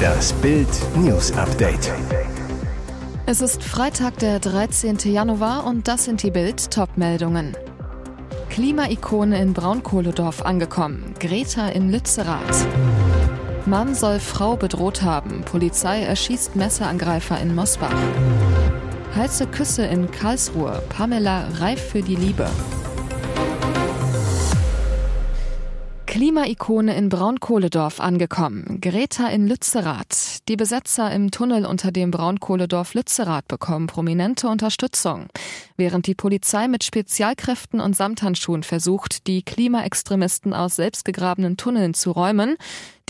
Das Bild News Update. Es ist Freitag, der 13. Januar und das sind die Bild Topmeldungen. Klimaikone in Braunkohledorf angekommen. Greta in Lützerath. Mann soll Frau bedroht haben. Polizei erschießt Messerangreifer in Mosbach. Heiße Küsse in Karlsruhe. Pamela reif für die Liebe. Klimaikone in Braunkohledorf angekommen. Greta in Lützerath. Die Besetzer im Tunnel unter dem Braunkohledorf Lützerath bekommen prominente Unterstützung. Während die Polizei mit Spezialkräften und Samthandschuhen versucht, die Klimaextremisten aus selbstgegrabenen Tunneln zu räumen,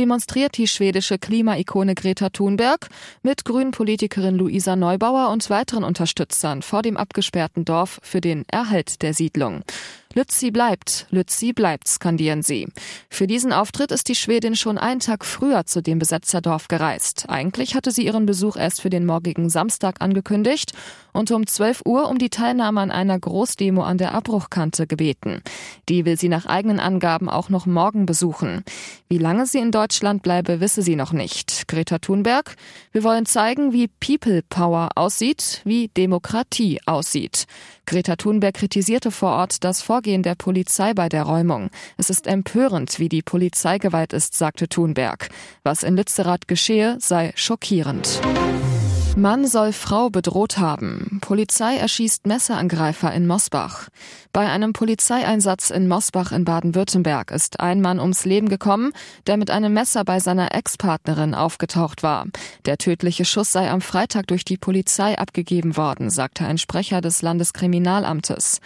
demonstriert die schwedische Klimaikone Greta Thunberg mit Grünen-Politikerin Luisa Neubauer und weiteren Unterstützern vor dem abgesperrten Dorf für den Erhalt der Siedlung. Lützi bleibt, Lützi bleibt, skandieren sie. Für diesen Auftritt ist die Schwedin schon einen Tag früher zu dem Besetzerdorf gereist. Eigentlich hatte sie ihren Besuch erst für den morgigen Samstag angekündigt und um 12 Uhr um die Teilnahme an einer Großdemo an der Abbruchkante gebeten. Die will sie nach eigenen Angaben auch noch morgen besuchen. Wie lange sie in Deutschland bleibe, wisse sie noch nicht. Greta Thunberg, wir wollen zeigen, wie People Power aussieht, wie Demokratie aussieht. Greta Thunberg kritisierte vor Ort das Vorgehen der Polizei bei der Räumung. Es ist empörend, wie die Polizeigewalt ist, sagte Thunberg. Was in Lützerath geschehe, sei schockierend. Mann soll Frau bedroht haben. Polizei erschießt Messerangreifer in Mosbach. Bei einem Polizeieinsatz in Mosbach in Baden-Württemberg ist ein Mann ums Leben gekommen, der mit einem Messer bei seiner Ex-Partnerin aufgetaucht war. Der tödliche Schuss sei am Freitag durch die Polizei abgegeben worden, sagte ein Sprecher des Landeskriminalamtes.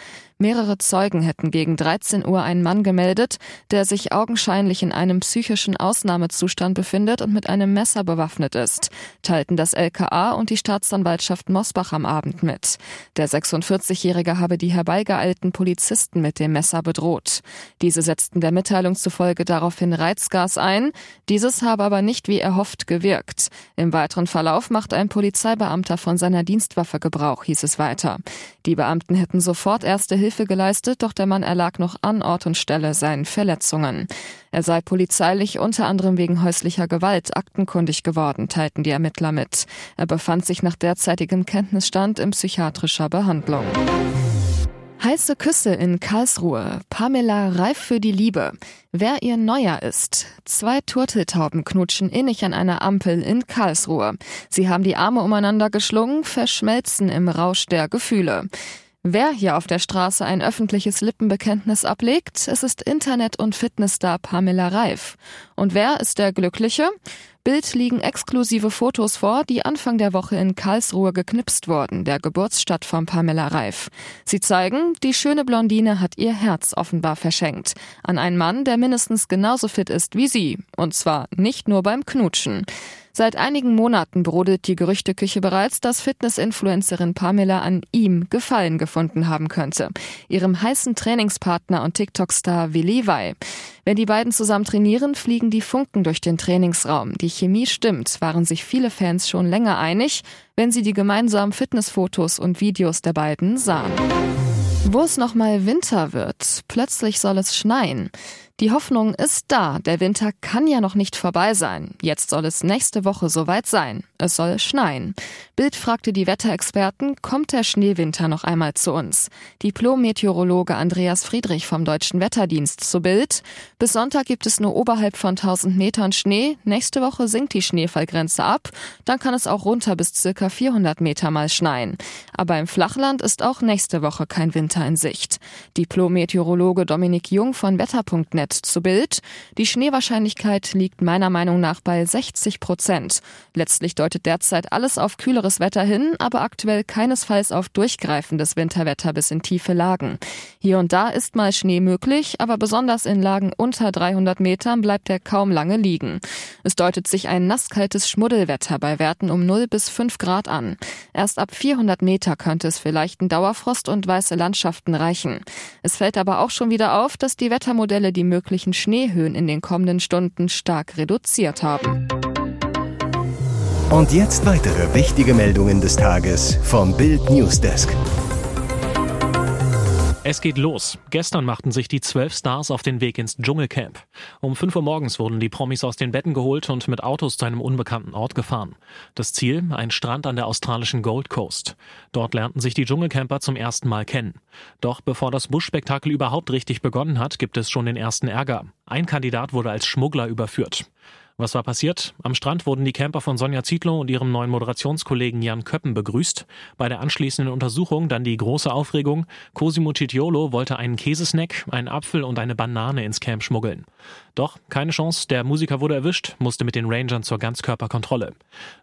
Mehrere Zeugen hätten gegen 13 Uhr einen Mann gemeldet, der sich augenscheinlich in einem psychischen Ausnahmezustand befindet und mit einem Messer bewaffnet ist, teilten das LKA und die Staatsanwaltschaft Mosbach am Abend mit. Der 46-Jährige habe die herbeigeeilten Polizisten mit dem Messer bedroht. Diese setzten der Mitteilung zufolge daraufhin Reizgas ein. Dieses habe aber nicht wie erhofft gewirkt. Im weiteren Verlauf macht ein Polizeibeamter von seiner Dienstwaffe Gebrauch, hieß es weiter. Die Beamten hätten sofort erste Hilfe geleistet, doch der Mann erlag noch an Ort und Stelle seinen Verletzungen. Er sei polizeilich unter anderem wegen häuslicher Gewalt aktenkundig geworden, teilten die Ermittler mit. Er befand sich nach derzeitigem Kenntnisstand in psychiatrischer Behandlung. Heiße Küsse in Karlsruhe. Pamela reif für die Liebe. Wer ihr Neuer ist. Zwei Turteltauben knutschen innig an einer Ampel in Karlsruhe. Sie haben die Arme umeinander geschlungen, verschmelzen im Rausch der Gefühle. Wer hier auf der Straße ein öffentliches Lippenbekenntnis ablegt, es ist Internet- und Fitnessstar Pamela Reif. Und wer ist der Glückliche? Bild liegen exklusive Fotos vor, die Anfang der Woche in Karlsruhe geknipst wurden, der Geburtsstadt von Pamela Reif. Sie zeigen, die schöne Blondine hat ihr Herz offenbar verschenkt. An einen Mann, der mindestens genauso fit ist wie sie. Und zwar nicht nur beim Knutschen. Seit einigen Monaten brodelt die Gerüchteküche bereits, dass Fitness-Influencerin Pamela an ihm Gefallen gefunden haben könnte. Ihrem heißen Trainingspartner und TikTok-Star Wei. Wenn die beiden zusammen trainieren, fliegen die Funken durch den Trainingsraum. Die Chemie stimmt, waren sich viele Fans schon länger einig, wenn sie die gemeinsamen Fitnessfotos und Videos der beiden sahen. Wo es nochmal Winter wird, plötzlich soll es schneien. Die Hoffnung ist da, der Winter kann ja noch nicht vorbei sein. Jetzt soll es nächste Woche soweit sein. Es soll schneien. Bild fragte die Wetterexperten, kommt der Schneewinter noch einmal zu uns? Diplom-Meteorologe Andreas Friedrich vom Deutschen Wetterdienst zu Bild. Bis Sonntag gibt es nur oberhalb von 1000 Metern Schnee. Nächste Woche sinkt die Schneefallgrenze ab. Dann kann es auch runter bis circa 400 Meter mal schneien. Aber im Flachland ist auch nächste Woche kein Winter in Sicht. Diplom-Meteorologe Dominik Jung von Wetter.net Internet zu Bild. Die Schneewahrscheinlichkeit liegt meiner Meinung nach bei 60 Prozent. Letztlich deutet derzeit alles auf kühleres Wetter hin, aber aktuell keinesfalls auf durchgreifendes Winterwetter bis in tiefe Lagen. Hier und da ist mal Schnee möglich, aber besonders in Lagen unter 300 Metern bleibt er kaum lange liegen. Es deutet sich ein nasskaltes Schmuddelwetter bei Werten um 0 bis 5 Grad an. Erst ab 400 Meter könnte es für leichten Dauerfrost und weiße Landschaften reichen. Es fällt aber auch schon wieder auf, dass die Wettermodelle die möglichen Schneehöhen in den kommenden Stunden stark reduziert haben. Und jetzt weitere wichtige Meldungen des Tages vom Bild Newsdesk. Es geht los. Gestern machten sich die zwölf Stars auf den Weg ins Dschungelcamp. Um 5 Uhr morgens wurden die Promis aus den Betten geholt und mit Autos zu einem unbekannten Ort gefahren. Das Ziel, ein Strand an der australischen Gold Coast. Dort lernten sich die Dschungelcamper zum ersten Mal kennen. Doch bevor das Buschspektakel überhaupt richtig begonnen hat, gibt es schon den ersten Ärger. Ein Kandidat wurde als Schmuggler überführt. Was war passiert? Am Strand wurden die Camper von Sonja Zietlow und ihrem neuen Moderationskollegen Jan Köppen begrüßt. Bei der anschließenden Untersuchung dann die große Aufregung. Cosimo Citiolo wollte einen Käsesnack, einen Apfel und eine Banane ins Camp schmuggeln. Doch keine Chance, der Musiker wurde erwischt, musste mit den Rangern zur Ganzkörperkontrolle.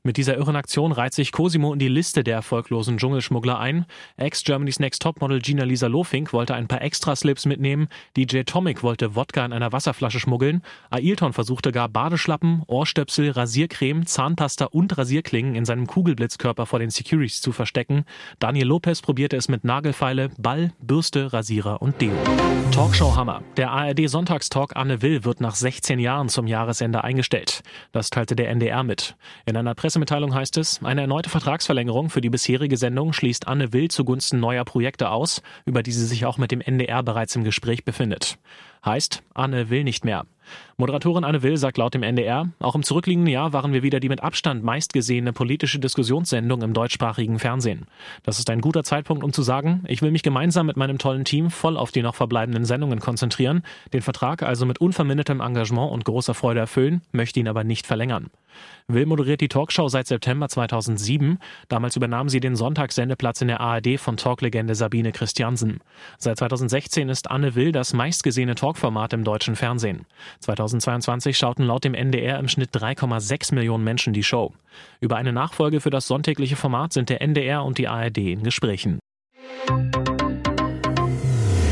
Mit dieser irren Aktion reiht sich Cosimo in die Liste der erfolglosen Dschungelschmuggler ein. Ex-Germany's Next Topmodel Gina Lisa Lofink wollte ein paar Extraslips mitnehmen, DJ Tomic wollte Wodka in einer Wasserflasche schmuggeln, Ailton versuchte gar Badeschlappen, Ohrstöpsel, Rasiercreme, Zahnpasta und Rasierklingen in seinem Kugelblitzkörper vor den Securities zu verstecken. Daniel Lopez probierte es mit Nagelfeile, Ball, Bürste, Rasierer und Deo. Talkshow Hammer. Der ARD Sonntagstalk Anne Will wird nach 16 Jahren zum Jahresende eingestellt. Das teilte der NDR mit. In einer Pressemitteilung heißt es, eine erneute Vertragsverlängerung für die bisherige Sendung schließt Anne Will zugunsten neuer Projekte aus, über die sie sich auch mit dem NDR bereits im Gespräch befindet. Heißt, Anne will nicht mehr. Moderatorin Anne Will sagt laut dem NDR, auch im zurückliegenden Jahr waren wir wieder die mit Abstand meistgesehene politische Diskussionssendung im deutschsprachigen Fernsehen. Das ist ein guter Zeitpunkt, um zu sagen, ich will mich gemeinsam mit meinem tollen Team voll auf die noch verbleibenden Sendungen konzentrieren, den Vertrag also mit unvermindertem Engagement und großer Freude erfüllen, möchte ihn aber nicht verlängern. Will moderiert die Talkshow seit September 2007. Damals übernahm sie den Sonntagssendeplatz in der ARD von Talklegende Sabine Christiansen. Seit 2016 ist Anne Will das meistgesehene Talkformat im deutschen Fernsehen. 2022 schauten laut dem NDR im Schnitt 3,6 Millionen Menschen die Show. Über eine Nachfolge für das sonntägliche Format sind der NDR und die ARD in Gesprächen.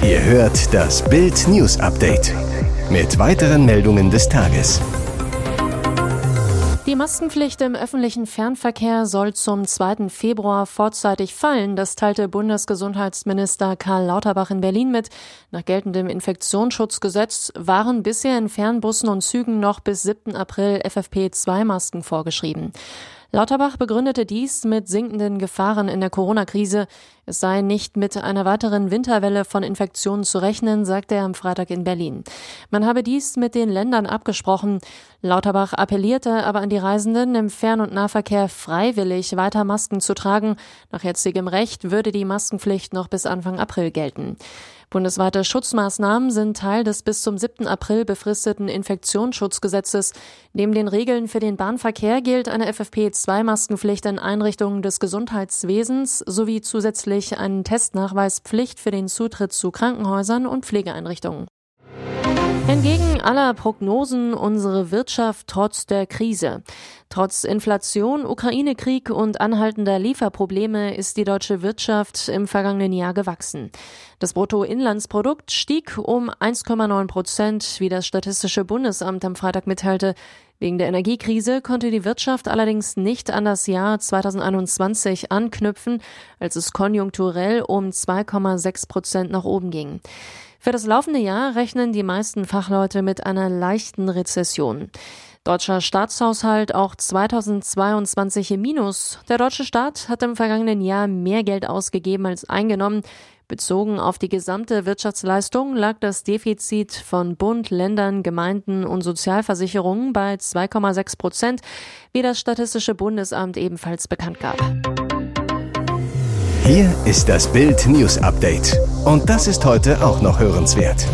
Ihr hört das Bild News Update mit weiteren Meldungen des Tages. Die Maskenpflicht im öffentlichen Fernverkehr soll zum 2. Februar vorzeitig fallen. Das teilte Bundesgesundheitsminister Karl Lauterbach in Berlin mit. Nach geltendem Infektionsschutzgesetz waren bisher in Fernbussen und Zügen noch bis 7. April FFP2-Masken vorgeschrieben. Lauterbach begründete dies mit sinkenden Gefahren in der Corona-Krise. Es sei nicht mit einer weiteren Winterwelle von Infektionen zu rechnen, sagte er am Freitag in Berlin. Man habe dies mit den Ländern abgesprochen. Lauterbach appellierte aber an die Reisenden, im Fern- und Nahverkehr freiwillig weiter Masken zu tragen. Nach jetzigem Recht würde die Maskenpflicht noch bis Anfang April gelten. Bundesweite Schutzmaßnahmen sind Teil des bis zum 7. April befristeten Infektionsschutzgesetzes. Neben den Regeln für den Bahnverkehr gilt eine FFP2-Maskenpflicht in Einrichtungen des Gesundheitswesens sowie zusätzlich eine Testnachweispflicht für den Zutritt zu Krankenhäusern und Pflegeeinrichtungen. Entgegen aller Prognosen unsere Wirtschaft trotz der Krise. Trotz Inflation, Ukraine-Krieg und anhaltender Lieferprobleme ist die deutsche Wirtschaft im vergangenen Jahr gewachsen. Das Bruttoinlandsprodukt stieg um 1,9 Prozent, wie das Statistische Bundesamt am Freitag mitteilte. Wegen der Energiekrise konnte die Wirtschaft allerdings nicht an das Jahr 2021 anknüpfen, als es konjunkturell um 2,6 Prozent nach oben ging. Für das laufende Jahr rechnen die meisten Fachleute mit einer leichten Rezession. Deutscher Staatshaushalt auch 2022 im Minus. Der deutsche Staat hat im vergangenen Jahr mehr Geld ausgegeben als eingenommen. Bezogen auf die gesamte Wirtschaftsleistung lag das Defizit von Bund, Ländern, Gemeinden und Sozialversicherungen bei 2,6 Prozent, wie das Statistische Bundesamt ebenfalls bekannt gab. Hier ist das Bild News Update. Und das ist heute auch noch hörenswert.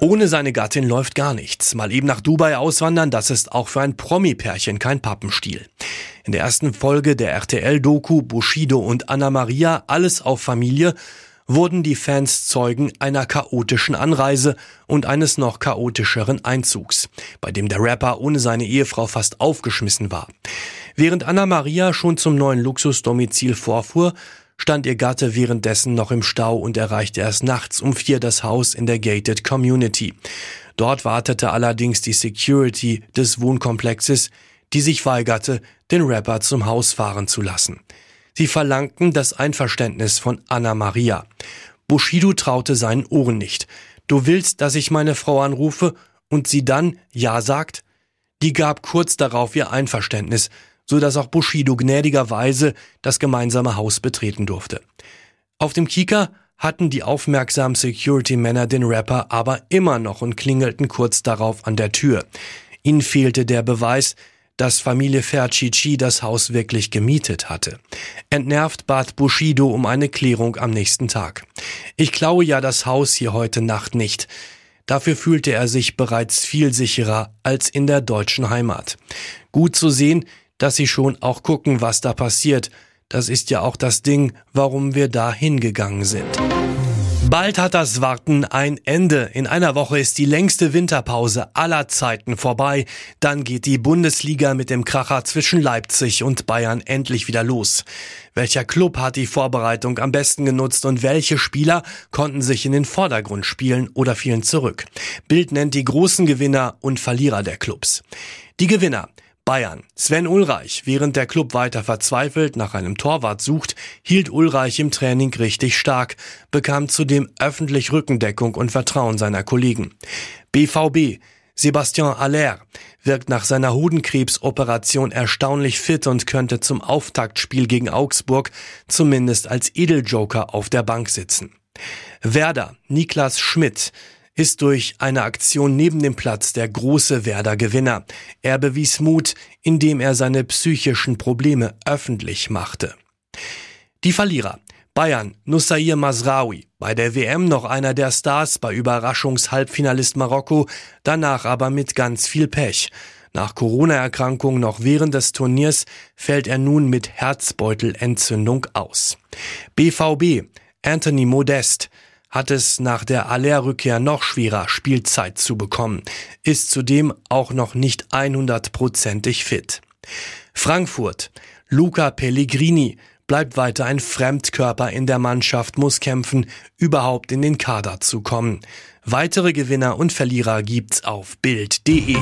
Ohne seine Gattin läuft gar nichts. Mal eben nach Dubai auswandern, das ist auch für ein Promi-Pärchen kein Pappenstiel. In der ersten Folge der RTL-Doku Bushido und Anna Maria, alles auf Familie, wurden die Fans Zeugen einer chaotischen Anreise und eines noch chaotischeren Einzugs, bei dem der Rapper ohne seine Ehefrau fast aufgeschmissen war. Während Anna Maria schon zum neuen Luxusdomizil vorfuhr, stand ihr Gatte währenddessen noch im Stau und erreichte erst nachts um vier das Haus in der Gated Community. Dort wartete allerdings die Security des Wohnkomplexes, die sich weigerte, den Rapper zum Haus fahren zu lassen. Sie verlangten das Einverständnis von Anna Maria. Bushido traute seinen Ohren nicht. Du willst, dass ich meine Frau anrufe und sie dann Ja sagt? Die gab kurz darauf ihr Einverständnis, so dass auch Bushido gnädigerweise das gemeinsame Haus betreten durfte. Auf dem Kieker hatten die aufmerksamen Security-Männer den Rapper aber immer noch und klingelten kurz darauf an der Tür. Ihnen fehlte der Beweis, dass Familie Fercici das Haus wirklich gemietet hatte. Entnervt bat Bushido um eine Klärung am nächsten Tag. Ich klaue ja das Haus hier heute Nacht nicht. Dafür fühlte er sich bereits viel sicherer als in der deutschen Heimat. Gut zu sehen, dass sie schon auch gucken, was da passiert. Das ist ja auch das Ding, warum wir da hingegangen sind. Bald hat das Warten ein Ende. In einer Woche ist die längste Winterpause aller Zeiten vorbei. Dann geht die Bundesliga mit dem Kracher zwischen Leipzig und Bayern endlich wieder los. Welcher Club hat die Vorbereitung am besten genutzt und welche Spieler konnten sich in den Vordergrund spielen oder fielen zurück? Bild nennt die großen Gewinner und Verlierer der Clubs. Die Gewinner. Bayern. Sven Ulreich, während der Club weiter verzweifelt nach einem Torwart sucht, hielt Ulreich im Training richtig stark, bekam zudem öffentlich Rückendeckung und Vertrauen seiner Kollegen. BVB. Sebastian Aller wirkt nach seiner Hodenkrebsoperation erstaunlich fit und könnte zum Auftaktspiel gegen Augsburg zumindest als Edeljoker auf der Bank sitzen. Werder. Niklas Schmidt ist durch eine Aktion neben dem Platz der große Werder Gewinner. Er bewies Mut, indem er seine psychischen Probleme öffentlich machte. Die Verlierer. Bayern, Nussair Masraoui, bei der WM noch einer der Stars, bei Überraschungshalbfinalist Marokko, danach aber mit ganz viel Pech. Nach Corona-Erkrankung noch während des Turniers fällt er nun mit Herzbeutelentzündung aus. BVB, Anthony Modest, hat es nach der Aller-Rückkehr noch schwerer, Spielzeit zu bekommen, ist zudem auch noch nicht 100%ig fit. Frankfurt. Luca Pellegrini bleibt weiter ein Fremdkörper in der Mannschaft, muss kämpfen, überhaupt in den Kader zu kommen. Weitere Gewinner und Verlierer gibt's auf Bild.de.